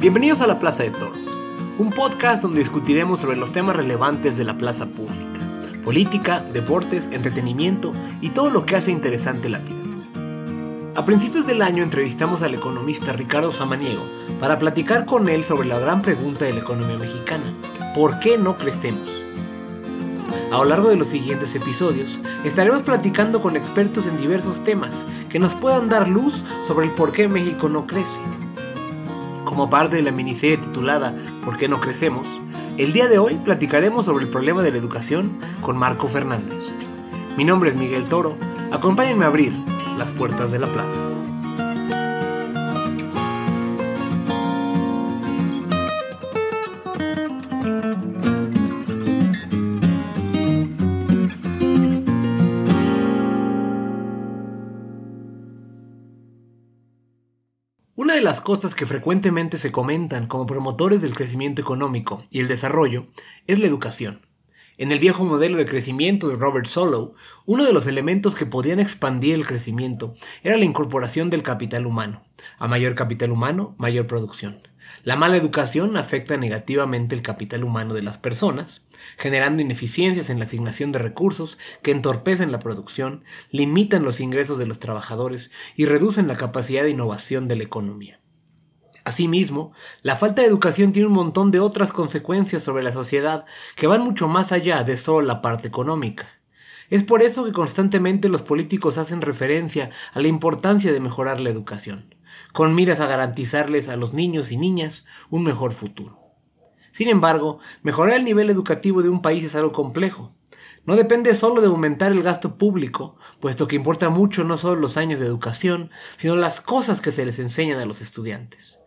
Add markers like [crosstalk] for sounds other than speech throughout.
Bienvenidos a la Plaza de Toro, un podcast donde discutiremos sobre los temas relevantes de la plaza pública, política, deportes, entretenimiento y todo lo que hace interesante la vida. A principios del año entrevistamos al economista Ricardo Samaniego para platicar con él sobre la gran pregunta de la economía mexicana, ¿por qué no crecemos? A lo largo de los siguientes episodios estaremos platicando con expertos en diversos temas que nos puedan dar luz sobre el por qué México no crece como parte de la miniserie titulada ¿Por qué no crecemos? El día de hoy platicaremos sobre el problema de la educación con Marco Fernández. Mi nombre es Miguel Toro, acompáñenme a abrir las puertas de la plaza. Cosas que frecuentemente se comentan como promotores del crecimiento económico y el desarrollo es la educación. En el viejo modelo de crecimiento de Robert Solow, uno de los elementos que podían expandir el crecimiento era la incorporación del capital humano. A mayor capital humano, mayor producción. La mala educación afecta negativamente el capital humano de las personas, generando ineficiencias en la asignación de recursos que entorpecen la producción, limitan los ingresos de los trabajadores y reducen la capacidad de innovación de la economía. Asimismo, la falta de educación tiene un montón de otras consecuencias sobre la sociedad que van mucho más allá de solo la parte económica. Es por eso que constantemente los políticos hacen referencia a la importancia de mejorar la educación, con miras a garantizarles a los niños y niñas un mejor futuro. Sin embargo, mejorar el nivel educativo de un país es algo complejo. No depende solo de aumentar el gasto público, puesto que importa mucho no solo los años de educación, sino las cosas que se les enseñan a los estudiantes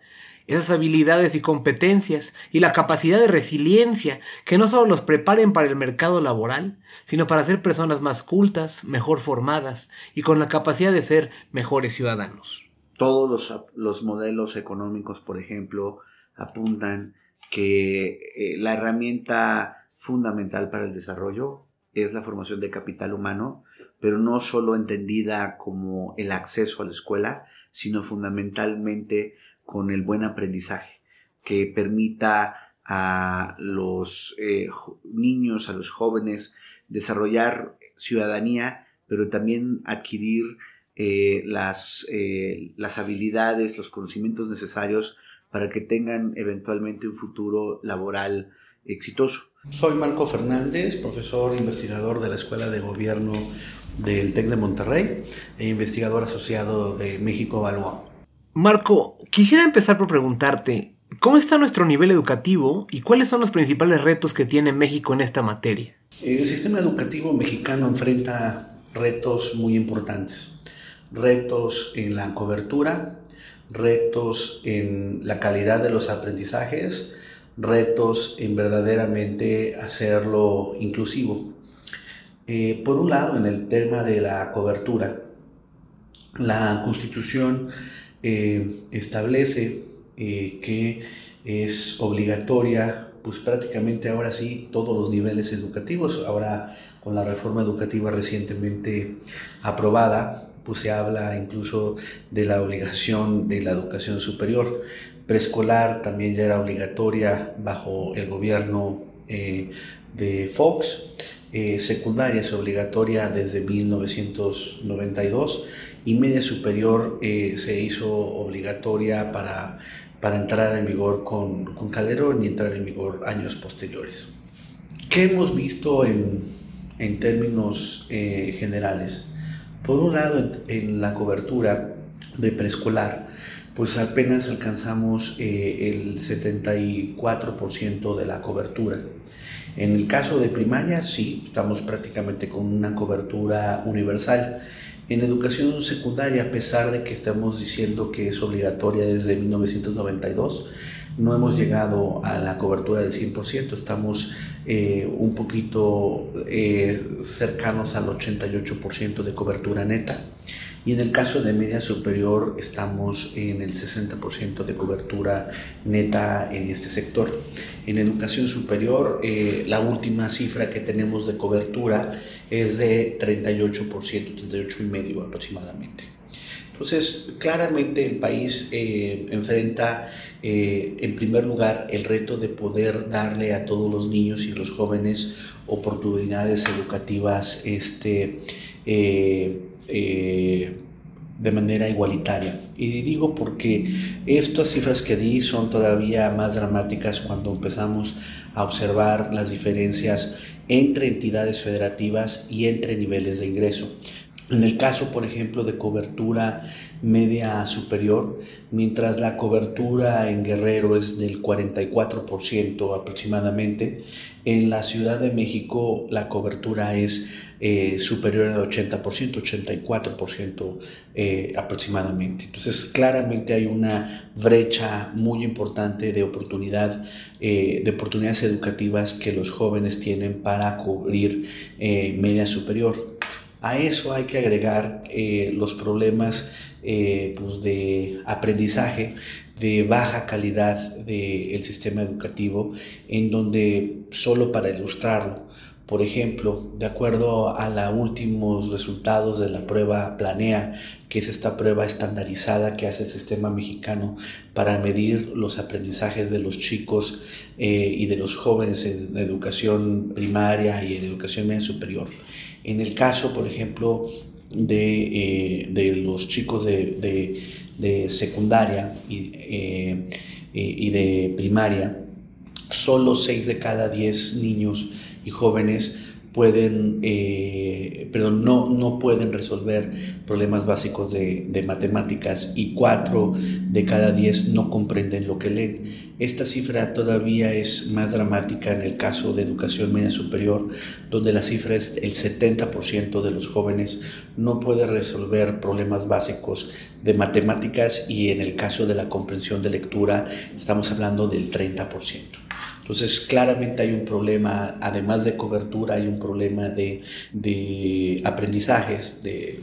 esas habilidades y competencias y la capacidad de resiliencia que no solo los preparen para el mercado laboral, sino para ser personas más cultas, mejor formadas y con la capacidad de ser mejores ciudadanos. Todos los, los modelos económicos, por ejemplo, apuntan que eh, la herramienta fundamental para el desarrollo es la formación de capital humano, pero no solo entendida como el acceso a la escuela, sino fundamentalmente con el buen aprendizaje, que permita a los eh, niños, a los jóvenes, desarrollar ciudadanía, pero también adquirir eh, las, eh, las habilidades, los conocimientos necesarios para que tengan eventualmente un futuro laboral exitoso. Soy Marco Fernández, profesor investigador de la Escuela de Gobierno del TEC de Monterrey e investigador asociado de México Evalúa. Marco, quisiera empezar por preguntarte, ¿cómo está nuestro nivel educativo y cuáles son los principales retos que tiene México en esta materia? El sistema educativo mexicano enfrenta retos muy importantes. Retos en la cobertura, retos en la calidad de los aprendizajes, retos en verdaderamente hacerlo inclusivo. Eh, por un lado, en el tema de la cobertura, la constitución eh, establece eh, que es obligatoria, pues prácticamente ahora sí, todos los niveles educativos. Ahora con la reforma educativa recientemente aprobada, pues se habla incluso de la obligación de la educación superior. Preescolar también ya era obligatoria bajo el gobierno eh, de Fox. secundaria es obligatoria desde 1992 y media superior eh, se hizo obligatoria para, para entrar en vigor con, con, Calderón y entrar en vigor años posteriores. ¿Qué hemos visto en, en términos eh, generales? Por un lado, en, la cobertura de preescolar, pues apenas alcanzamos eh, el 74% de la cobertura. En el caso de primaria, sí, estamos prácticamente con una cobertura universal. En educación secundaria, a pesar de que estamos diciendo que es obligatoria desde 1992, no hemos llegado a la cobertura del 100%, estamos eh, un poquito eh, cercanos al 88% de cobertura neta. y en el caso de media superior estamos en el 60% de cobertura neta en este sector. En educación superior, eh, la última cifra que tenemos de cobertura es de 38%, 38,5% aproximadamente. Entonces, claramente el país eh, enfrenta, eh, en primer lugar, el reto de poder darle a todos los niños y los jóvenes oportunidades educativas este, eh, de manera igualitaria. Y digo porque estas cifras que di son todavía más dramáticas cuando empezamos a observar las diferencias entre entidades federativas y entre niveles de ingreso. En el caso, por ejemplo, de cobertura media superior, mientras la cobertura en Guerrero es del 44% aproximadamente, en la Ciudad de México la cobertura es eh, superior al 80%, 84% eh, aproximadamente. Entonces, claramente hay una brecha muy importante de oportunidad, eh, de oportunidades educativas que los jóvenes tienen para cubrir media superior. A eso hay que agregar los problemas pues de aprendizaje de baja calidad del sistema educativo, en donde, solo para ilustrarlo, por ejemplo, de acuerdo a los últimos resultados de la prueba Planea, que es esta prueba estandarizada que hace el sistema mexicano para medir los aprendizajes de los chicos eh, y de los jóvenes en educación primaria y en educación media superior. En el caso, por ejemplo, de, eh, los chicos de, secundaria y, eh, y de primaria, solo 6 de cada 10 niños y jóvenes pueden, eh, perdón, no, no pueden resolver problemas básicos de, de, matemáticas y cuatro de cada diez no comprenden lo que leen. Esta cifra todavía es más dramática en el caso de educación media superior, donde la cifra es el 70% de los jóvenes no puede resolver problemas básicos de matemáticas y en el caso de la comprensión de lectura estamos hablando del 30%. Entonces, claramente hay un problema, además de cobertura, hay un problema de, aprendizajes, de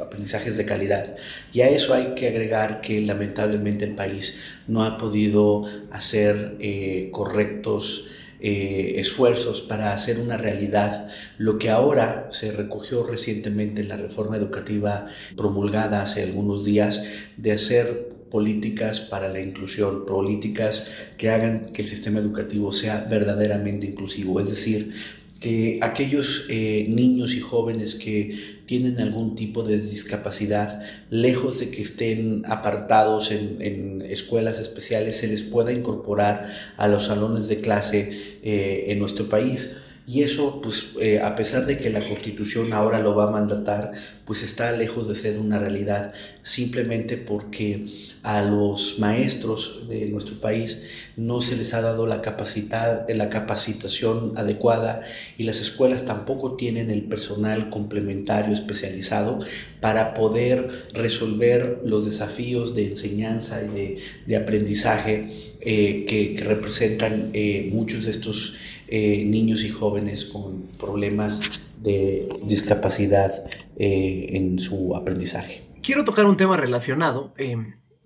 aprendizajes de calidad. Y a eso hay que agregar que lamentablemente el país no ha podido hacer eh, correctos eh, esfuerzos para hacer una realidad lo que ahora se recogió recientemente en la reforma educativa promulgada hace algunos días de hacer políticas para la inclusión, políticas que hagan que el sistema educativo sea verdaderamente inclusivo, es decir, que aquellos eh, niños y jóvenes que tienen algún tipo de discapacidad, lejos de que estén apartados en, escuelas especiales, se les pueda incorporar a los salones de clase eh, en nuestro país. Y eso, pues, eh, a pesar de que la Constitución ahora lo va a mandatar, pues está lejos de ser una realidad, simplemente porque a los maestros de nuestro país no se les ha dado la, capacidad, la capacitación adecuada y las escuelas tampoco tienen el personal complementario especializado para poder resolver los desafíos de enseñanza y de, aprendizaje eh, que, representan eh, muchos de estos eh, niños y jóvenes con problemas de discapacidad eh, en su aprendizaje. Quiero tocar un tema relacionado. Eh,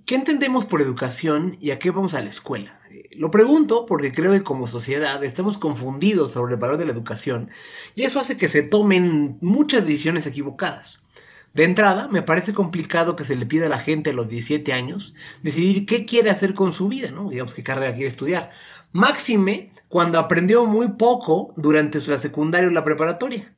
¿Qué entendemos por educación y a qué vamos a la escuela? Lo pregunto porque creo que como sociedad estamos confundidos sobre el valor de la educación y eso hace que se tomen muchas decisiones equivocadas. De entrada, me parece complicado que se le pida a la gente a los 17 años decidir qué quiere hacer con su vida, ¿no? Digamos qué carrera quiere estudiar. Máxime cuando aprendió muy poco durante su secundaria o la preparatoria.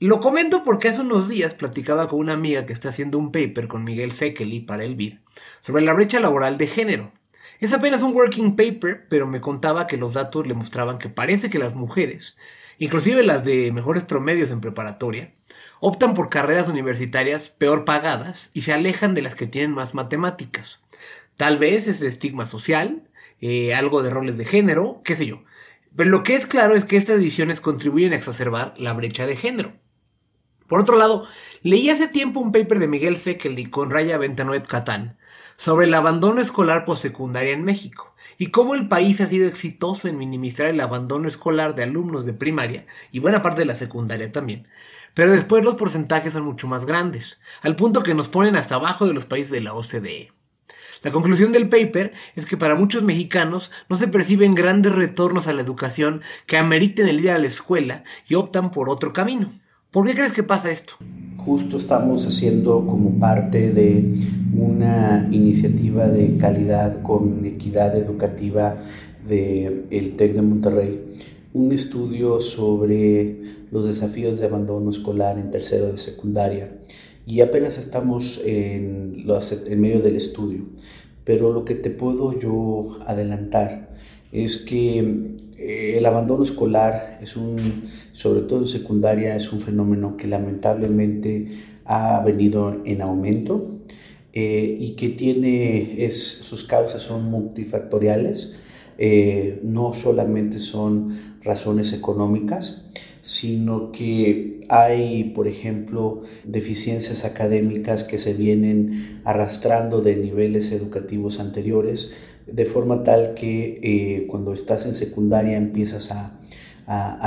Lo comento porque hace unos días platicaba con una amiga que está haciendo un paper con Miguel Sekeli para el BID sobre la brecha laboral de género. Es apenas un working paper, pero me contaba que los datos le mostraban que parece que las mujeres, inclusive las de mejores promedios en preparatoria, optan por carreras universitarias peor pagadas y se alejan de las que tienen más matemáticas. Tal vez es estigma social, eh, algo de roles de género, qué sé yo. Pero lo que es claro es que estas ediciones contribuyen a exacerbar la brecha de género. Por otro lado, leí hace tiempo un paper de Miguel Sekeli con Raya Ventanoet Catán sobre el abandono escolar postsecundaria en México y cómo el país ha sido exitoso en minimizar el abandono escolar de alumnos de primaria y buena parte de la secundaria también, pero después los porcentajes son mucho más grandes, al punto que nos ponen hasta abajo de los países de la OCDE. La conclusión del paper es que para muchos mexicanos no se perciben grandes retornos a la educación que ameriten el ir a la escuela y optan por otro camino. ¿Por qué crees que pasa esto? Justo estamos haciendo como parte de una iniciativa de calidad con equidad educativa del el TEC de Monterrey, un estudio sobre los desafíos de abandono escolar en tercero de secundaria y apenas estamos en, en medio del estudio. Pero lo que te puedo yo adelantar es que eh, el abandono escolar es un, sobre todo en secundaria, es un fenómeno que lamentablemente ha venido en aumento eh, y que tiene, es, sus causas son multifactoriales, eh, no solamente son razones económicas, sino que hay, por ejemplo, deficiencias académicas que se vienen arrastrando de niveles educativos anteriores, de forma tal que eh, cuando estás en secundaria empiezas a,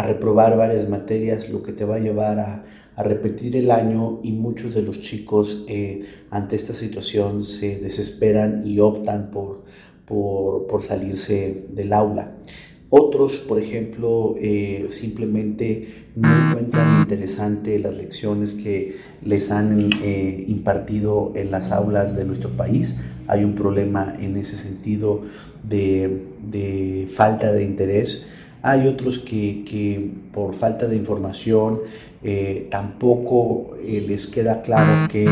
reprobar varias materias, lo que te va a llevar a, repetir el año y muchos de los chicos eh, ante esta situación se desesperan y optan por, por salirse del aula. Otros, por ejemplo, eh, simplemente no encuentran interesante las lecciones que les han eh, impartido en las aulas de nuestro país. Hay un problema en ese sentido de, falta de interés. Hay otros que, por falta de información eh, tampoco les queda claro que,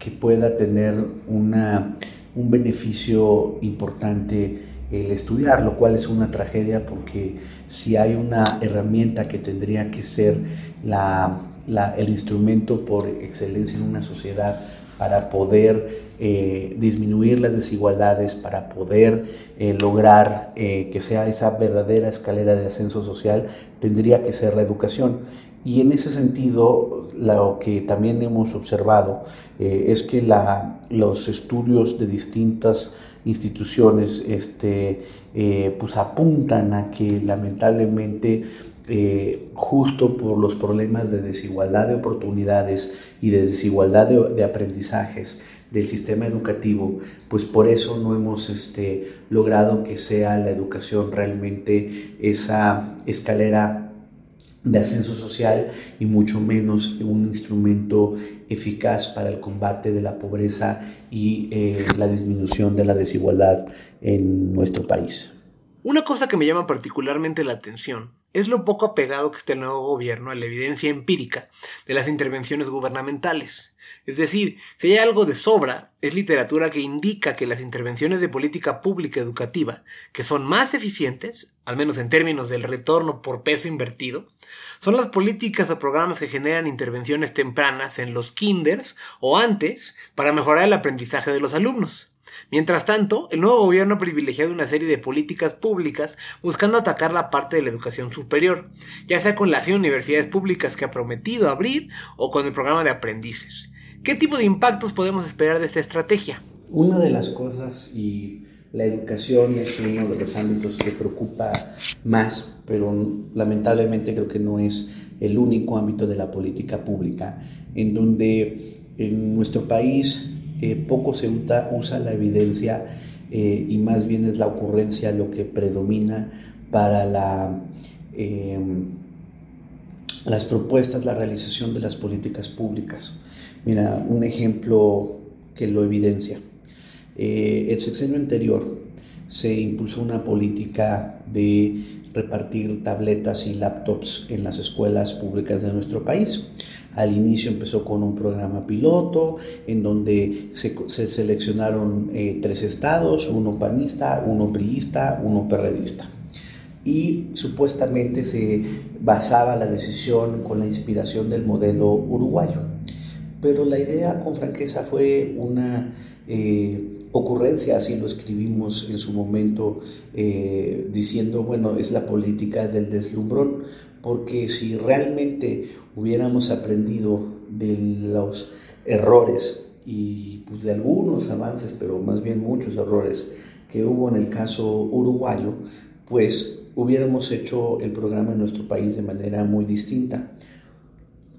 que pueda tener una, un beneficio importante el estudiar, lo cual es una tragedia porque si hay una herramienta que tendría que ser la, el instrumento por excelencia en una sociedad para poder eh, disminuir las desigualdades, para poder eh, lograr eh, que sea esa verdadera escalera de ascenso social, tendría que ser la educación. Y en ese sentido, lo que también hemos observado es que la, los estudios de distintas instituciones este, eh, pues apuntan a que lamentablemente eh, justo por los problemas de desigualdad de oportunidades y de desigualdad de, aprendizajes del sistema educativo, pues por eso no hemos este, logrado que sea la educación realmente esa escalera de ascenso social y mucho menos un instrumento eficaz para el combate de la pobreza y eh, la disminución de la desigualdad en nuestro país. Una cosa que me llama particularmente la atención es lo poco apegado que está el nuevo gobierno a la evidencia empírica de las intervenciones gubernamentales. Es decir, si hay algo de sobra, es literatura que indica que las intervenciones de política pública educativa, que son más eficientes, al menos en términos del retorno por peso invertido, son las políticas o programas que generan intervenciones tempranas en los kinders o antes para mejorar el aprendizaje de los alumnos. Mientras tanto, el nuevo gobierno ha privilegiado una serie de políticas públicas buscando atacar la parte de la educación superior, ya sea con las universidades públicas que ha prometido abrir o con el programa de aprendices. ¿Qué tipo de impactos podemos esperar de esta estrategia? Una de las cosas, y la educación es uno de los ámbitos que preocupa más, pero lamentablemente creo que no es el único ámbito de la política pública, en donde en nuestro país eh, poco se usa, la evidencia eh, y más bien es la ocurrencia lo que predomina para em, las propuestas, la realización de las políticas públicas. Mira, un ejemplo que lo evidencia. Eh, el sexenio anterior se impulsó una política de repartir tabletas y laptops en las escuelas públicas de nuestro país. Al inicio empezó con un programa piloto en donde se, seleccionaron eh, tres estados, uno panista, uno priista, uno perredista. Y supuestamente se basaba la decisión con la inspiración del modelo uruguayo. Pero la idea con franqueza fue una eh, ocurrencia, así lo escribimos en su momento, eh, diciendo, bueno, es la política del deslumbrón, porque si realmente hubiéramos aprendido de los errores y pues, de algunos avances, pero más bien muchos errores que hubo en el caso uruguayo, pues hubiéramos hecho el programa en nuestro país de manera muy distinta.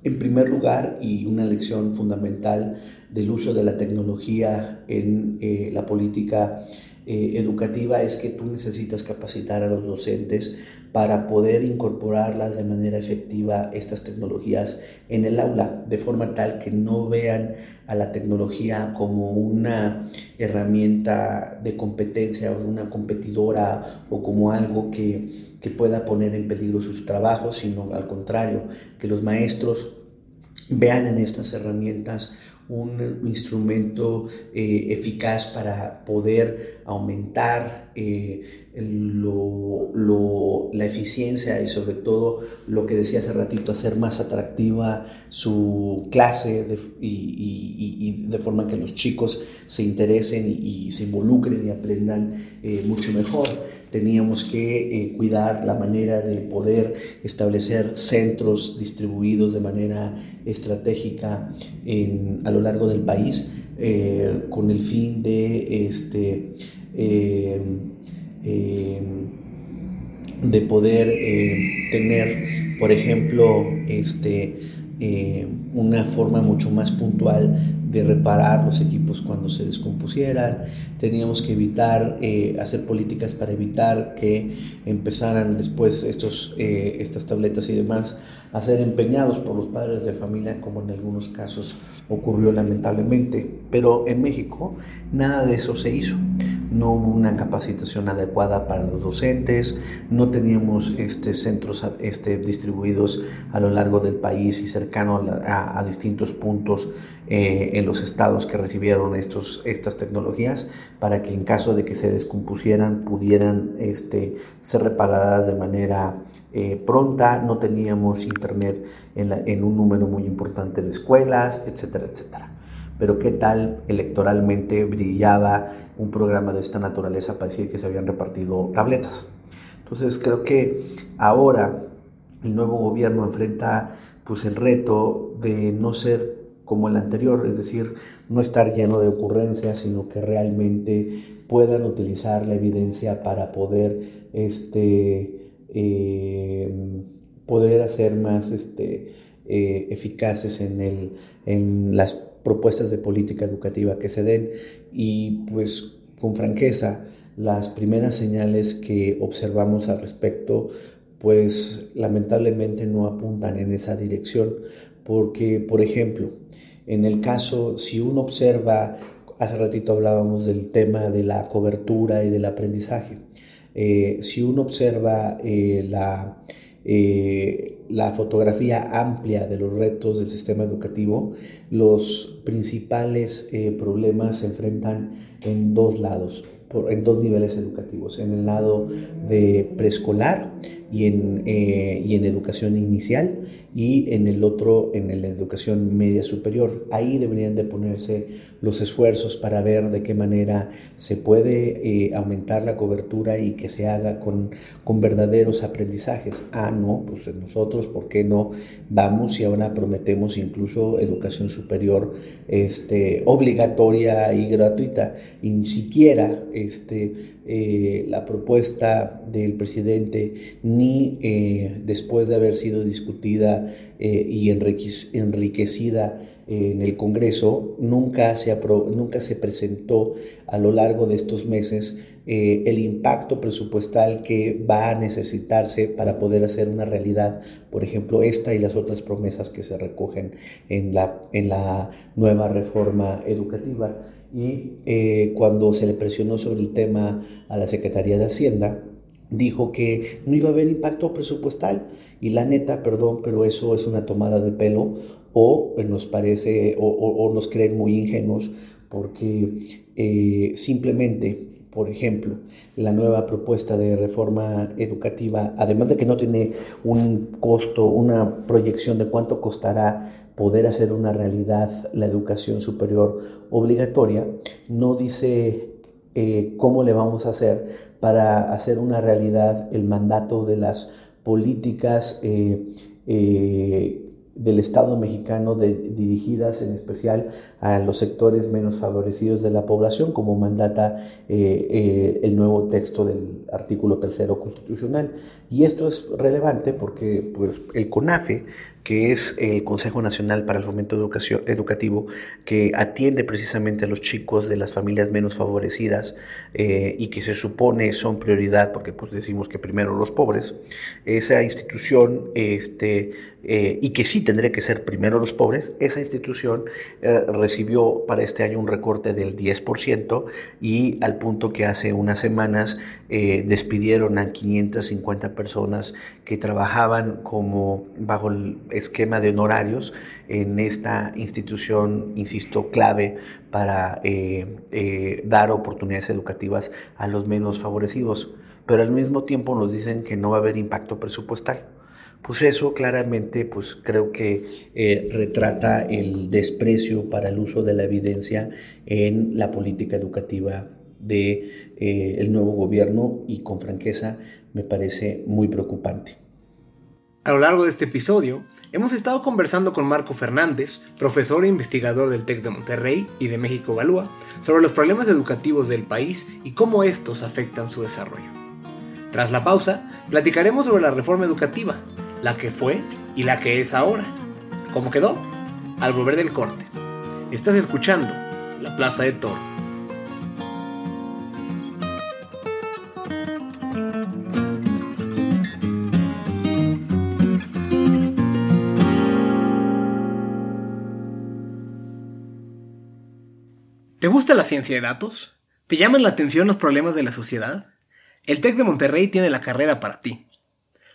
En primer lugar, y una lección fundamental del uso de la tecnología en eh, la política eh, educativa es que tú necesitas capacitar a los docentes para poder incorporarlas de manera efectiva estas tecnologías en el aula, de forma tal que no vean a la tecnología como una herramienta de competencia o una competidora o como algo que, que pueda poner en peligro sus trabajos, sino al contrario, que los maestros vean en estas herramientas un instrumento eh, eficaz para poder aumentar eh, la eficiencia y sobre todo lo que decía hace ratito, hacer más atractiva su clase y, de forma que los chicos se interesen y, se involucren y aprendan eh, mucho mejor. Teníamos que cuidar la manera de poder establecer centros distribuidos de manera estratégica a lo largo del país eh, con el fin de, este, eh, de poder tener, por ejemplo, este, una forma mucho más puntual de reparar los equipos cuando se descompusieran, teníamos que evitar, eh, hacer políticas para evitar que empezaran después estos, eh, estas tabletas y demás a ser empeñados por los padres de familia, como en algunos casos ocurrió lamentablemente. Pero en México nada de eso se hizo no hubo una capacitación adecuada para los docentes, no teníamos este, centros este, distribuidos a lo largo del país y cercano a, distintos puntos eh, en los estados que recibieron estos, estas tecnologías para que en caso de que se descompusieran pudieran este, ser reparadas de manera eh, pronta, no teníamos internet en, en un número muy importante de escuelas, etcétera, etcétera pero qué tal electoralmente brillaba un programa de esta naturaleza para decir que se habían repartido tabletas. Entonces creo que ahora el nuevo gobierno enfrenta pues el reto de no ser como el anterior, es decir, no estar lleno de ocurrencias, sino que realmente puedan utilizar la evidencia para poder este, eh, poder hacer más este, eh, eficaces en, el, en las propuestas de política educativa que se den. Y pues con franqueza las primeras señales que observamos al respecto pues lamentablemente no apuntan en esa dirección porque por ejemplo en el caso si uno observa hace ratito hablábamos del tema de la cobertura y del aprendizaje eh, si uno observa eh, la eh, la fotografía amplia de los retos del sistema educativo, los principales eh, problemas se enfrentan en dos lados, en dos niveles educativos, en el lado de preescolar y eh, y en educación inicial y en el otro en la educación media superior. Ahí deberían de ponerse los esfuerzos para ver de qué manera se puede eh, aumentar la cobertura y que se haga con, con verdaderos aprendizajes. Ah, no, pues nosotros, ¿por qué no vamos y ahora prometemos incluso educación superior este, obligatoria y gratuita? Ni siquiera este, eh, la propuesta del presidente ni eh, después de haber sido discutida eh, y enriquecida en el Congreso, nunca se, nunca se presentó a lo largo de estos meses el impacto presupuestal que va a necesitarse para poder hacer una realidad, por ejemplo, esta y las otras promesas que se recogen en la, en la nueva reforma educativa. Y eh, cuando se le presionó sobre el tema a la Secretaría de Hacienda, dijo que no iba a haber impacto presupuestal. Y la neta, perdón, pero eso es una tomada de pelo o nos parece o, nos creen muy ingenuos porque eh, simplemente por ejemplo, la nueva propuesta de reforma educativa, además de que no tiene un costo, una proyección de cuánto costará poder hacer una realidad la educación superior obligatoria, no dice eh, cómo le vamos a hacer para hacer una realidad el mandato de las políticas eh, eh, del Estado mexicano dirigidas en especial a los sectores menos favorecidos de la población, como mandata el nuevo texto del artículo tercero constitucional. Y esto es relevante porque pues, el CONAFE que es el Consejo Nacional para el Fomento Educativo, que atiende precisamente a los chicos de las familias menos favorecidas eh, y que se supone son prioridad, porque pues decimos que primero los pobres, esa institución, este, eh, y que sí tendría que ser primero los pobres, esa institución eh, recibió para este año un recorte del 10% y al punto que hace unas semanas despidieron a 550 personas que trabajaban como bajo el esquema de honorarios en esta institución, insisto, clave para eh, eh, dar oportunidades educativas a los menos favorecidos. Pero al mismo tiempo nos dicen que no va a haber impacto presupuestal. Pues eso claramente, pues creo que eh, retrata el desprecio para el uso de la evidencia en la política educativa de, nuevo gobierno y con franqueza me parece muy preocupante. A lo largo de este episodio, hemos estado conversando con Marco Fernández, profesor e investigador del TEC de Monterrey y de México Balúa, sobre los problemas educativos del país y cómo estos afectan su desarrollo. Tras la pausa, platicaremos sobre la reforma educativa, la que fue y la que es ahora. ¿Cómo quedó? Al volver del corte. Estás escuchando La Plaza de Toro. La ciencia de datos? ¿Te llaman la atención los problemas de la sociedad? El TEC de Monterrey tiene la carrera para ti.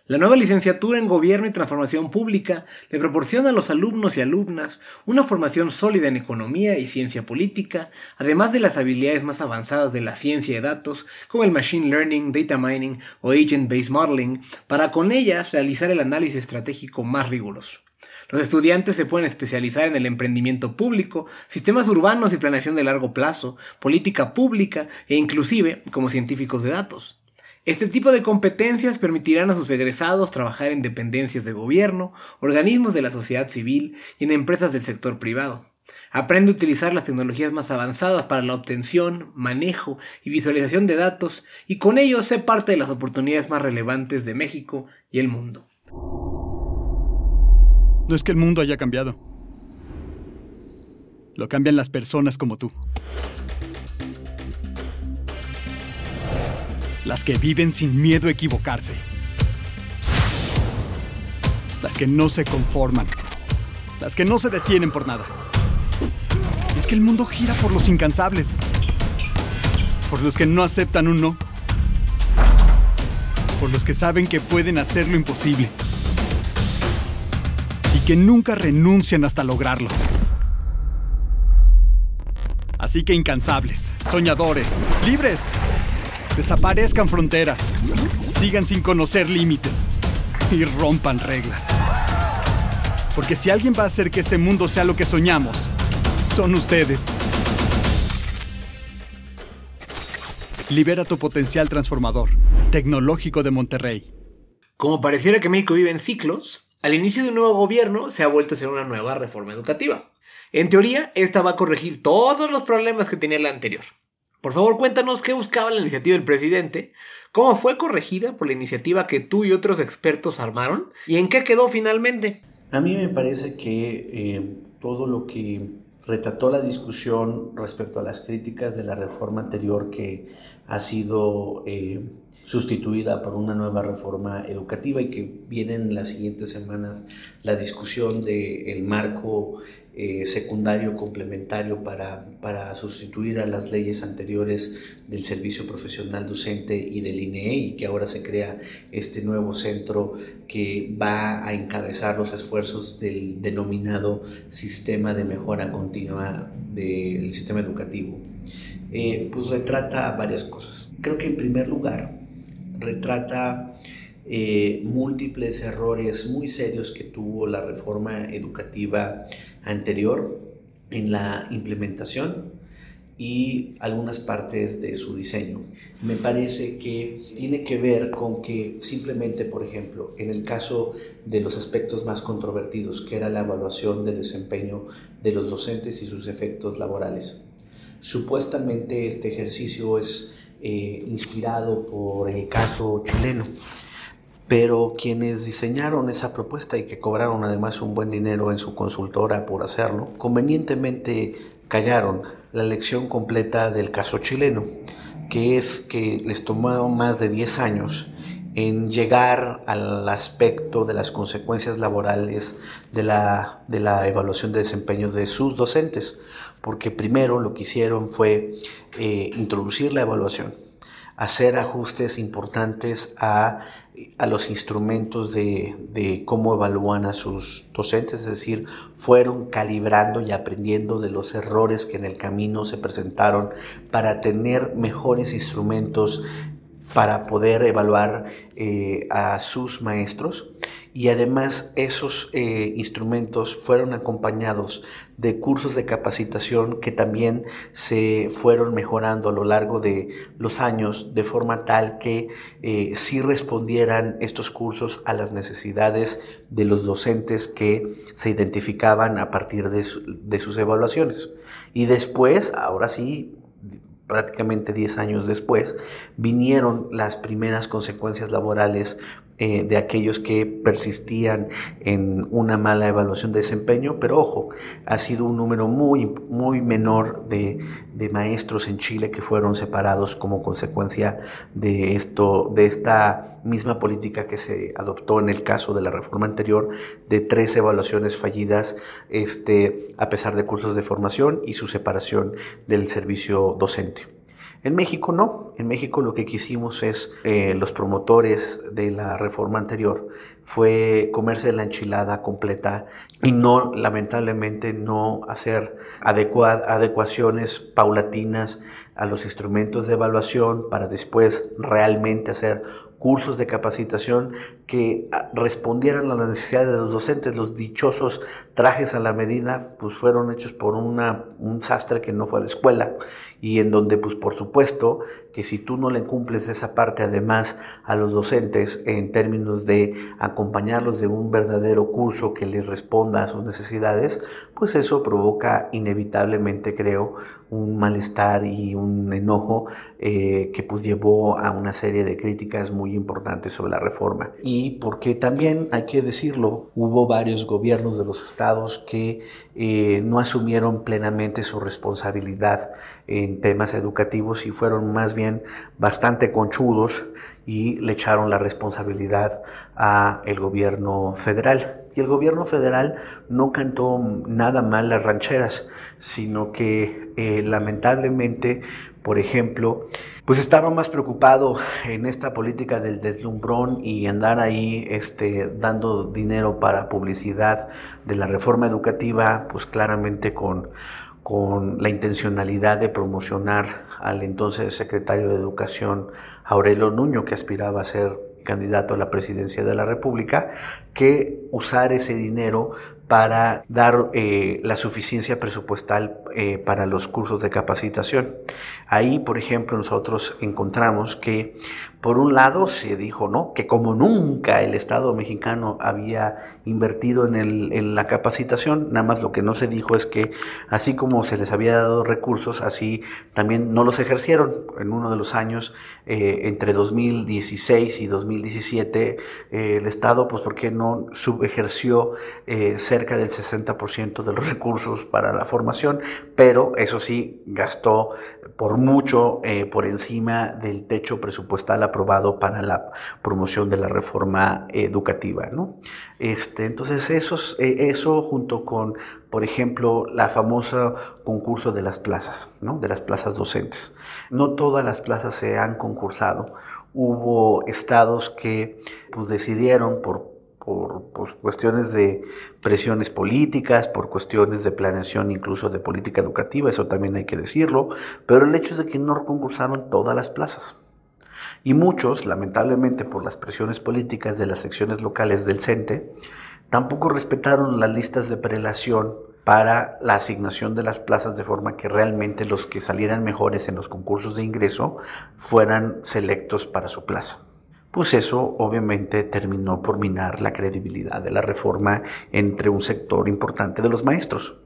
La nueva licenciatura en Gobierno y Transformación Pública le proporciona a los alumnos y alumnas una formación sólida en economía y ciencia política, además de las habilidades más avanzadas de la ciencia de datos, como el Machine Learning, Data Mining o Agent-Based Modeling, para con ellas realizar el análisis estratégico más riguroso. Los estudiantes se pueden especializar en el emprendimiento público, sistemas urbanos y planeación de largo plazo, política pública e inclusive como científicos de datos. Este tipo de competencias permitirán a sus egresados trabajar en dependencias de gobierno, organismos de la sociedad civil y en empresas del sector privado. Aprende a utilizar las tecnologías más avanzadas para la obtención, manejo y visualización de datos y con ello sé parte de las oportunidades más relevantes de México y el mundo. No es que el mundo haya cambiado. Lo cambian las personas como tú. Las que viven sin miedo a equivocarse. Las que no se conforman. Las que no se detienen por nada. Es que el mundo gira por los incansables. Por los que no aceptan un no. Por los que saben que pueden hacer lo imposible que nunca renuncian hasta lograrlo. Así que incansables, soñadores, libres, desaparezcan fronteras, sigan sin conocer límites y rompan reglas. Porque si alguien va a hacer que este mundo sea lo que soñamos, son ustedes. Libera tu potencial transformador. Tecnológico de Monterrey. Como pareciera que México vive en ciclos, al inicio de un nuevo gobierno se ha vuelto a hacer una nueva reforma educativa. En teoría, esta va a corregir todos los problemas que tenía la anterior. Por favor, cuéntanos qué buscaba la iniciativa del presidente, cómo fue corregida por la iniciativa que tú y otros expertos armaron y en qué quedó finalmente. A mí me parece que eh, todo lo que retrató la discusión respecto a las críticas de la reforma anterior que ha sido eh, sustituida por una nueva reforma educativa y que viene en las siguientes semanas la discusión del marco eh, secundario complementario para, para, sustituir a las leyes anteriores del servicio profesional docente y del INE y que ahora se crea este nuevo centro que va a encabezar los esfuerzos del denominado sistema de mejora continua del sistema educativo. Eh, pues retrata varias cosas. Creo que en primer lugar retrata eh, múltiples errores muy serios que tuvo la reforma educativa anterior en la implementación y algunas partes de su diseño. Me parece que tiene que ver con que simplemente, por ejemplo, en el caso de los aspectos más controvertidos, que era la evaluación de desempeño de los docentes y sus efectos laborales, supuestamente este ejercicio es eh, inspirado por el caso chileno. pero quienes diseñaron esa propuesta y que cobraron además un buen dinero en su consultora por hacerlo, convenientemente callaron la lección completa del caso chileno, que es que les tomó más de 10 años en llegar al aspecto de las consecuencias laborales de la, de la evaluación de desempeño de sus docentes, porque primero lo que hicieron fue eh, introducir la evaluación, hacer ajustes importantes a, los instrumentos de, de, cómo evalúan a sus docentes, es decir, fueron calibrando y aprendiendo de los errores que en el camino se presentaron para tener mejores instrumentos para poder evaluar eh, a sus maestros y además esos eh, instrumentos fueron acompañados de cursos de capacitación que también se fueron mejorando a lo largo de los años de forma tal que eh, sí respondieran estos cursos a las necesidades de los docentes que se identificaban a partir de, de sus evaluaciones. Y después, ahora sí, prácticamente 10 años después, vinieron las primeras consecuencias laborales eh, de aquellos que persistían en una mala evaluación de desempeño, pero ojo, ha sido un número muy, muy menor de, de maestros en Chile que fueron separados como consecuencia de esto, de esta misma política que se adoptó en el caso de la reforma anterior de tres evaluaciones fallidas, este, a pesar de cursos de formación y su separación del servicio docente. En México no, en México lo que quisimos es, eh, los promotores de la reforma anterior, fue comerse la enchilada completa y no, lamentablemente, no hacer adecuaciones paulatinas a los instrumentos de evaluación para después realmente hacer cursos de capacitación que ah, respondieran a las necesidades de los docentes. Los dichosos trajes a la medida pues fueron hechos por una, un sastre que no fue a la escuela y en donde pues por supuesto que si tú no le cumples esa parte además a los docentes en términos de acompañarlos de un verdadero curso que les responda a sus necesidades, pues eso provoca inevitablemente creo un malestar y un enojo eh, que pues llevó a una serie de críticas muy importantes sobre la reforma. Y porque también hay que decirlo, hubo varios gobiernos de los estados que eh, no asumieron plenamente su responsabilidad en temas educativos y fueron más bien bastante conchudos y le echaron la responsabilidad a el gobierno federal. Y el gobierno federal no cantó nada mal las rancheras, sino que eh, lamentablemente, por ejemplo, pues estaba más preocupado en esta política del deslumbrón y andar ahí este, dando dinero para publicidad de la reforma educativa, pues claramente con, con la intencionalidad de promocionar al entonces secretario de Educación Aurelio Nuño, que aspiraba a ser candidato a la presidencia de la República, que usar ese dinero para dar eh, la suficiencia presupuestal eh, para los cursos de capacitación. Ahí, por ejemplo, nosotros encontramos que, por un lado, se dijo no, que como nunca el Estado mexicano había invertido en, la capacitación, nada más lo que no se dijo es que así como se les había dado recursos, así también no los ejercieron. En uno de los años, eh, entre 2016 y 2017, el Estado, pues, ¿por qué no subejerció ser cerca del 60% de los recursos para la formación, pero eso sí, gastó por mucho eh, por encima del techo presupuestal aprobado para la promoción de la reforma educativa. ¿no? Este, entonces, esos, eh, eso junto con, por ejemplo, la famosa concurso de las plazas, ¿no? de las plazas docentes. No todas las plazas se han concursado. Hubo estados que pues, decidieron por por, cuestiones de presiones políticas, por cuestiones de planeación incluso de política educativa, eso también hay que decirlo, pero el hecho es de que no concursaron todas las plazas. Y muchos, lamentablemente por las presiones políticas de las secciones locales del CENTE, tampoco respetaron las listas de prelación para la asignación de las plazas de forma que realmente los que salieran mejores en los concursos de ingreso fueran selectos para su plaza pues eso obviamente terminó por minar la credibilidad de la reforma entre un sector importante de los maestros.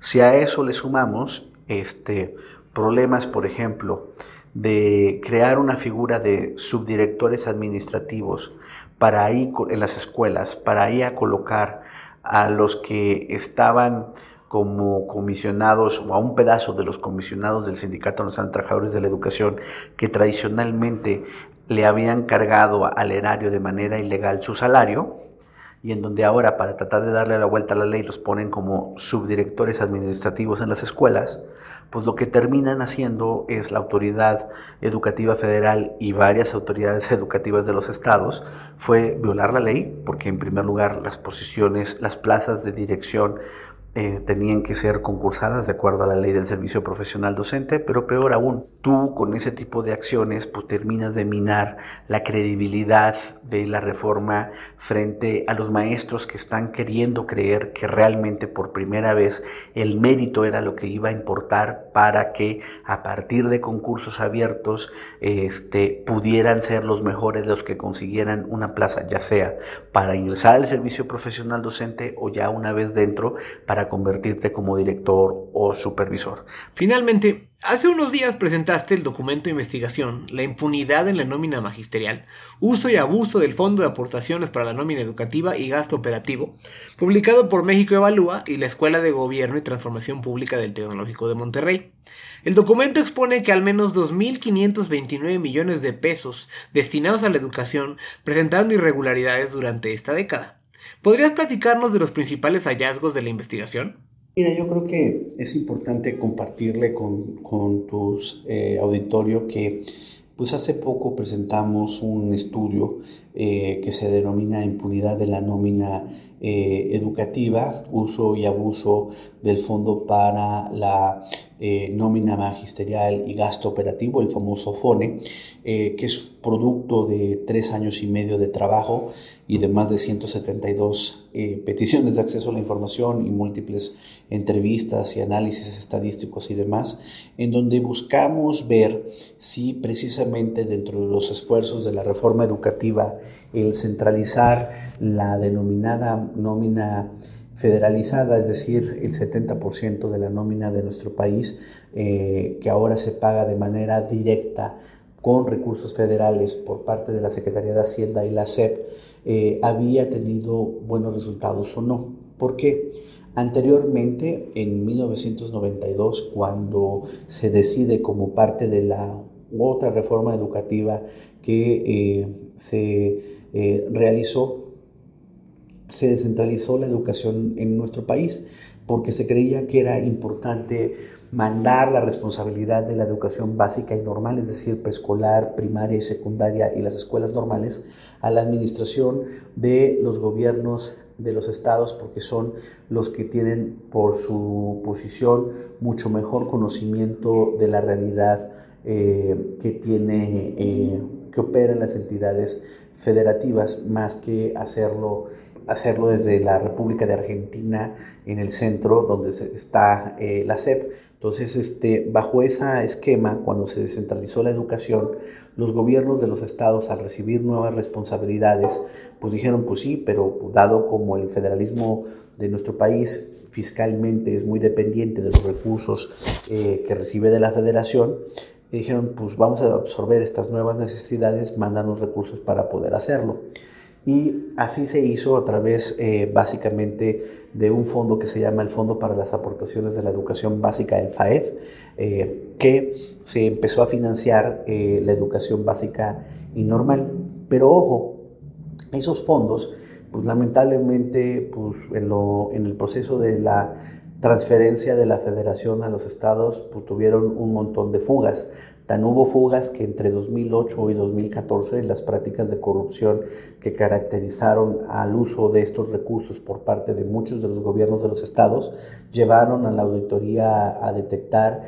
Si a eso le sumamos este, problemas, por ejemplo, de crear una figura de subdirectores administrativos para ir en las escuelas, para ir a colocar a los que estaban como comisionados o a un pedazo de los comisionados del Sindicato Nacional de Trabajadores de la Educación que tradicionalmente le habían cargado al erario de manera ilegal su salario y en donde ahora para tratar de darle la vuelta a la ley los ponen como subdirectores administrativos en las escuelas, pues lo que terminan haciendo es la autoridad educativa federal y varias autoridades [laughs] educativas de los estados fue violar la ley, porque en primer lugar las posiciones, las plazas de dirección eh, tenían que ser concursadas de acuerdo a la ley del servicio profesional docente, pero peor aún, tú con ese tipo de acciones pues terminas de minar la credibilidad de la reforma frente a los maestros que están queriendo creer que realmente por primera vez el mérito era lo que iba a importar para que a partir de concursos abiertos este, pudieran ser los mejores los que consiguieran una plaza, ya sea para ingresar al servicio profesional docente o ya una vez dentro para convertirte como director o supervisor. Finalmente, hace unos días presentaste el documento de investigación La impunidad en la nómina magisterial, uso y abuso del Fondo de Aportaciones para la Nómina Educativa y Gasto Operativo, publicado por México Evalúa y la Escuela de Gobierno y Transformación Pública del Tecnológico de Monterrey. El documento expone que al menos 2.529 millones de pesos destinados a la educación presentaron irregularidades durante esta década. ¿Podrías platicarnos de los principales hallazgos de la investigación? Mira, yo creo que es importante compartirle con, con tus eh, auditorio que pues hace poco presentamos un estudio eh, que se denomina impunidad de la nómina eh, educativa, uso y abuso del fondo para la eh, nómina magisterial y gasto operativo, el famoso FONE, que es producto de tres años y medio de trabajo y de más de 172 peticiones de acceso a la información y múltiples entrevistas y análisis estadísticos y demás, en donde buscamos ver si precisamente dentro de los esfuerzos de la reforma educativa el centralizar la denominada nómina federalizada, es decir, el 70% de la nómina de nuestro país, eh, que ahora se paga de manera directa con recursos federales por parte de la Secretaría de Hacienda y la SEP, eh, había tenido buenos resultados o no. ¿Por qué? Anteriormente, en 1992, cuando se decide como parte de la otra reforma educativa que eh, se eh, realizó, se descentralizó la educación en nuestro país porque se creía que era importante mandar la responsabilidad de la educación básica y normal, es decir, preescolar, primaria y secundaria y las escuelas normales, a la administración de los gobiernos de los estados porque son los que tienen por su posición mucho mejor conocimiento de la realidad eh, que tiene que operan las entidades federativas más que hacerlo hacerlo desde la República de Argentina en el centro donde está eh, la SEP. Entonces, este, bajo ese esquema, cuando se descentralizó la educación, los gobiernos de los estados al recibir nuevas responsabilidades, pues dijeron, pues sí, pero dado como el federalismo de nuestro país fiscalmente es muy dependiente de los recursos eh, que recibe de la federación, y dijeron, pues vamos a absorber estas nuevas necesidades, mándanos recursos para poder hacerlo. Y así se hizo a través eh, básicamente de un fondo que se llama el Fondo para las Aportaciones de la Educación Básica, el FAEF, eh, que se empezó a financiar eh, la educación básica y normal. Pero ojo, esos fondos, pues lamentablemente, pues en, lo, en el proceso de la transferencia de la federación a los estados pues, tuvieron un montón de fugas. Tan hubo fugas que entre 2008 y 2014 las prácticas de corrupción que caracterizaron al uso de estos recursos por parte de muchos de los gobiernos de los estados llevaron a la auditoría a detectar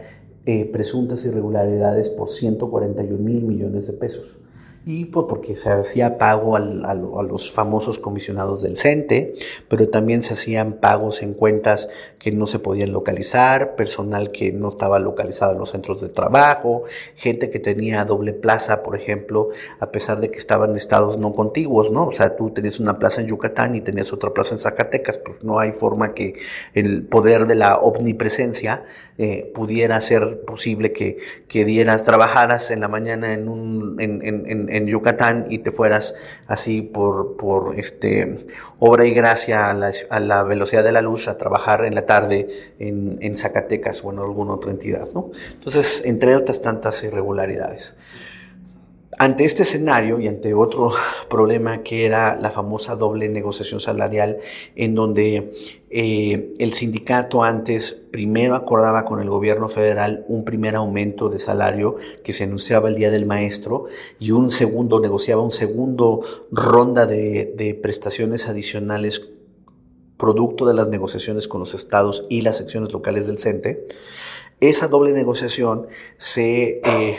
eh, presuntas irregularidades por 141 mil millones de pesos y pues porque se hacía pago al, a los famosos comisionados del CENTE, pero también se hacían pagos en cuentas que no se podían localizar, personal que no estaba localizado en los centros de trabajo, gente que tenía doble plaza, por ejemplo, a pesar de que estaban estados no contiguos, ¿no? O sea, tú tenías una plaza en Yucatán y tenías otra plaza en Zacatecas, pues no hay forma que el poder de la omnipresencia eh, pudiera ser posible que, que dieras, trabajaras en la mañana en un... En, en, en, Yucatán y te fueras así por, por este, obra y gracia a la, velocidad de la luz a trabajar en la tarde en, en Zacatecas o en alguna otra entidad. ¿no? Entonces, entre otras tantas irregularidades. Ante este escenario y ante otro problema que era la famosa doble negociación salarial, en donde eh, el sindicato antes primero acordaba con el gobierno federal un primer aumento de salario que se anunciaba el día del maestro y un segundo, negociaba un segundo ronda de, de prestaciones adicionales producto de las negociaciones con los estados y las secciones locales del CENTE, esa doble negociación se eh,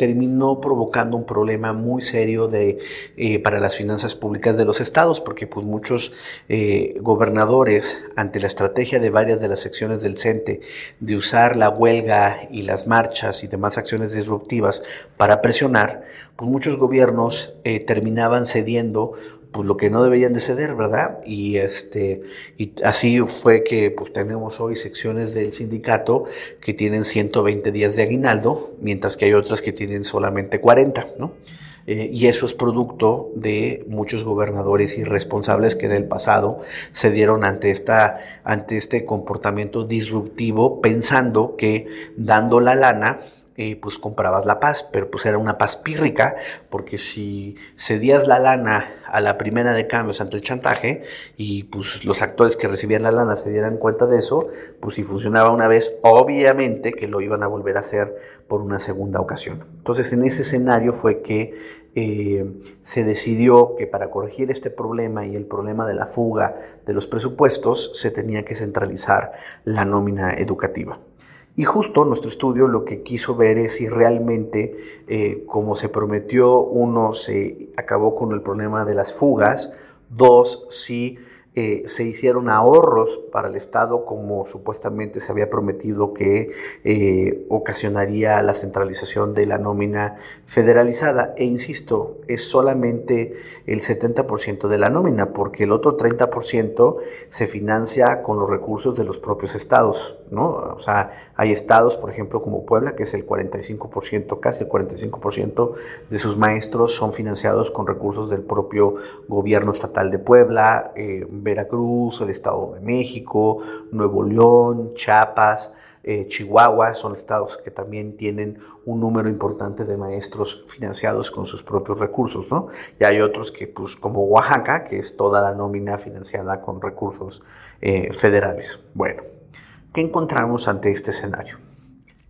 terminó provocando un problema muy serio de, eh, para las finanzas públicas de los estados, porque pues, muchos eh, gobernadores, ante la estrategia de varias de las secciones del CENTE de usar la huelga y las marchas y demás acciones disruptivas para presionar, pues muchos gobiernos eh, terminaban cediendo pues lo que no deberían de ceder, ¿verdad? Y este y así fue que pues tenemos hoy secciones del sindicato que tienen 120 días de aguinaldo, mientras que hay otras que tienen solamente 40, ¿no? Eh, y eso es producto de muchos gobernadores irresponsables que en el pasado se dieron ante, esta, ante este comportamiento disruptivo pensando que dando la lana pues comprabas la paz, pero pues era una paz pírrica, porque si cedías la lana a la primera de cambios ante el chantaje y pues los actores que recibían la lana se dieran cuenta de eso, pues si funcionaba una vez, obviamente que lo iban a volver a hacer por una segunda ocasión. Entonces en ese escenario fue que eh, se decidió que para corregir este problema y el problema de la fuga de los presupuestos se tenía que centralizar la nómina educativa. Y justo nuestro estudio lo que quiso ver es si realmente, eh, como se prometió, uno, se acabó con el problema de las fugas, dos, si eh, se hicieron ahorros para el Estado como supuestamente se había prometido que eh, ocasionaría la centralización de la nómina federalizada. E insisto, es solamente el 70% de la nómina, porque el otro 30% se financia con los recursos de los propios estados, ¿no? O sea, hay estados, por ejemplo, como Puebla, que es el 45%, casi el 45% de sus maestros son financiados con recursos del propio gobierno estatal de Puebla, eh, Veracruz, el Estado de México, Nuevo León, Chiapas, eh, Chihuahua, son estados que también tienen un número importante de maestros financiados con sus propios recursos, ¿no? Y hay otros que, pues, como Oaxaca, que es toda la nómina financiada con recursos eh, federales. Bueno, ¿qué encontramos ante este escenario?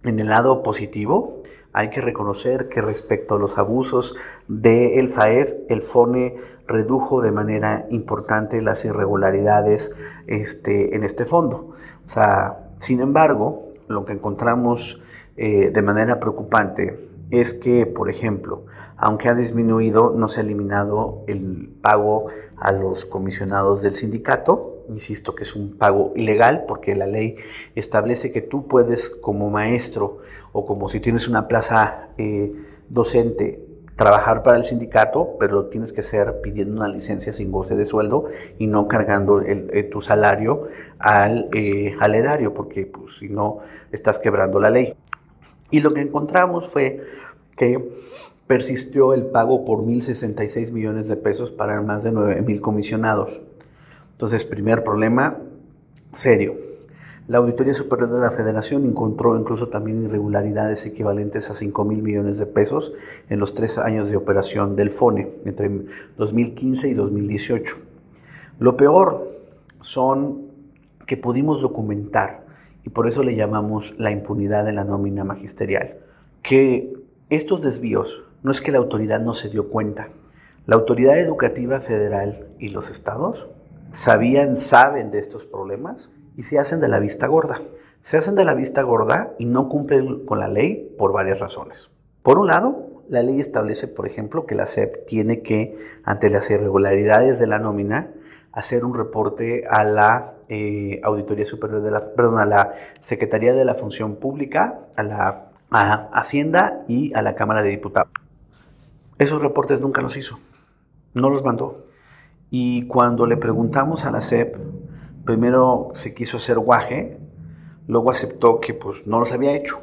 En el lado positivo, hay que reconocer que respecto a los abusos del FAEF, el FONE redujo de manera importante las irregularidades este, en este fondo. O sea, sin embargo, lo que encontramos eh, de manera preocupante es que, por ejemplo, aunque ha disminuido, no se ha eliminado el pago a los comisionados del sindicato. Insisto que es un pago ilegal porque la ley establece que tú puedes como maestro o como si tienes una plaza eh, docente trabajar para el sindicato, pero tienes que ser pidiendo una licencia sin goce de sueldo y no cargando eh, tu salario al, eh, erario, porque pues, si no estás quebrando la ley. Y lo que encontramos fue que persistió el pago por 1.066 millones de pesos para más de 9.000 comisionados. Entonces, primer problema serio. La Auditoría Superior de la Federación encontró incluso también irregularidades equivalentes a 5 mil millones de pesos en los tres años de operación del FONE, entre 2015 y 2018. Lo peor son que pudimos documentar, y por eso le llamamos la impunidad de la nómina magisterial, que estos desvíos no es que la autoridad no se dio cuenta. La autoridad educativa federal y los estados sabían, saben de estos problemas y se hacen de la vista gorda. Se hacen de la vista gorda y no cumplen con la ley por varias razones. Por un lado, la ley establece, por ejemplo, que la SEP tiene que, ante las irregularidades de la nómina, hacer un reporte a la eh, Auditoría Superior de la, perdón, a la Secretaría de la Función Pública, a la Hacienda y a la Cámara de Diputados. Esos reportes nunca los hizo, no los mandó. Y cuando le preguntamos a la SEP Primero se quiso hacer guaje, luego aceptó que pues no los había hecho.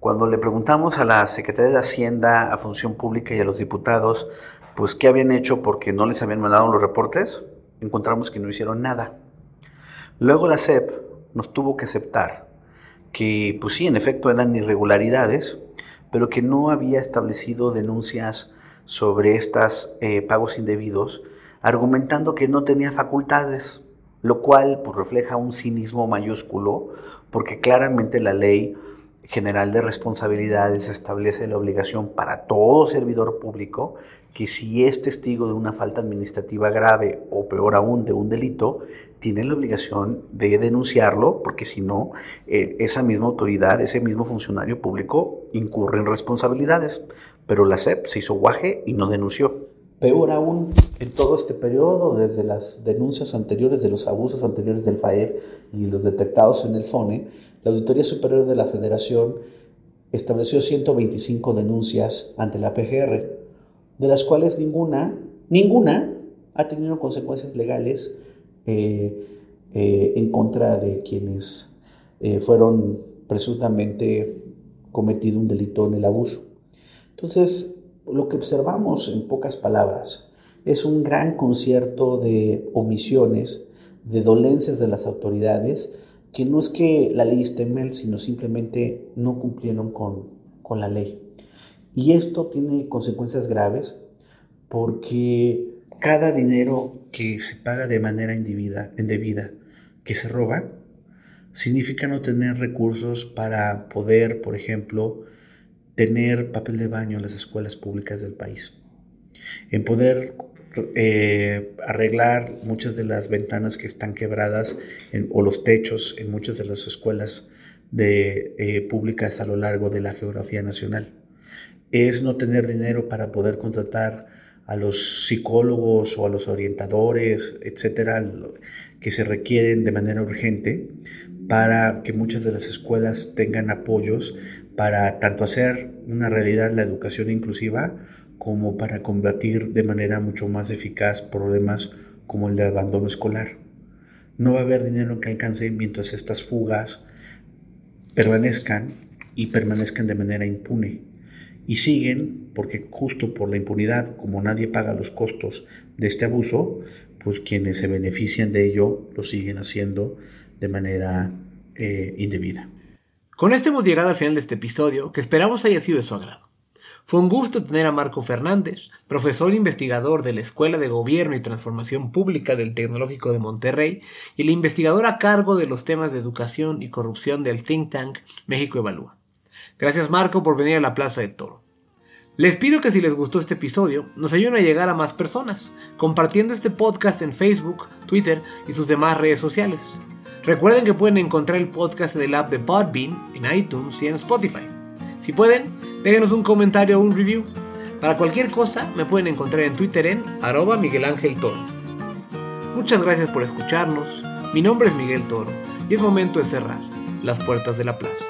Cuando le preguntamos a la Secretaría de Hacienda, a Función Pública y a los diputados, pues qué habían hecho porque no les habían mandado los reportes, encontramos que no hicieron nada. Luego la SEP nos tuvo que aceptar que, pues sí, en efecto eran irregularidades, pero que no había establecido denuncias sobre estos eh, pagos indebidos, argumentando que no tenía facultades, lo cual pues, refleja un cinismo mayúsculo, porque claramente la ley General de Responsabilidades establece la obligación para todo servidor público que si es testigo de una falta administrativa grave o peor aún de un delito, tiene la obligación de denunciarlo porque si no, eh, esa misma autoridad, ese mismo funcionario público incurre en responsabilidades. Pero la SEP se hizo guaje y no denunció. Peor aún, en todo este periodo, desde las denuncias anteriores de los abusos anteriores del FAEF y los detectados en el FONE, la Auditoría Superior de la Federación estableció 125 denuncias ante la PGR, de las cuales ninguna, ninguna ha tenido consecuencias legales eh, eh, en contra de quienes eh, fueron presuntamente cometido un delito en el abuso. Entonces, lo que observamos en pocas palabras es un gran concierto de omisiones, de dolencias de las autoridades, que no es que la ley esté mal, sino simplemente no cumplieron con, con la ley. Y esto tiene consecuencias graves porque cada dinero que se paga de manera indebida, indebida que se roba, significa no tener recursos para poder, por ejemplo, tener papel de baño en las escuelas públicas del país, en poder eh, arreglar muchas de las ventanas que están quebradas o los techos en muchas de las escuelas de, eh, públicas a lo largo de la geografía nacional. Es no tener dinero para poder contratar a los psicólogos o a los orientadores, etcétera, que se requieren de manera urgente para que muchas de las escuelas tengan apoyos para tanto hacer una realidad la educación inclusiva como para combatir de manera mucho más eficaz problemas como el de abandono escolar. No va a haber dinero que alcance mientras estas fugas permanezcan y permanezcan de manera impune. Y siguen porque justo por la impunidad, como nadie paga los costos de este abuso, pues quienes se benefician de ello lo siguen haciendo de manera eh, indebida. Con esto hemos llegado al final de este episodio, que esperamos haya sido de su agrado. Fue un gusto tener a Marco Fernández, profesor investigador de la Escuela de Gobierno y Transformación Pública del Tecnológico de Monterrey y el investigador a cargo de los temas de educación y corrupción del think tank México Evalúa. Gracias Marco por venir a la Plaza de Toro. Les pido que si les gustó este episodio, nos ayuden a llegar a más personas, compartiendo este podcast en Facebook, Twitter y sus demás redes sociales. Recuerden que pueden encontrar el podcast en el app de Podbean, en iTunes y en Spotify. Si pueden, déjenos un comentario o un review. Para cualquier cosa, me pueden encontrar en Twitter en arroba Miguel Ángel Toro. Muchas gracias por escucharnos. Mi nombre es Miguel Toro y es momento de cerrar las puertas de la plaza.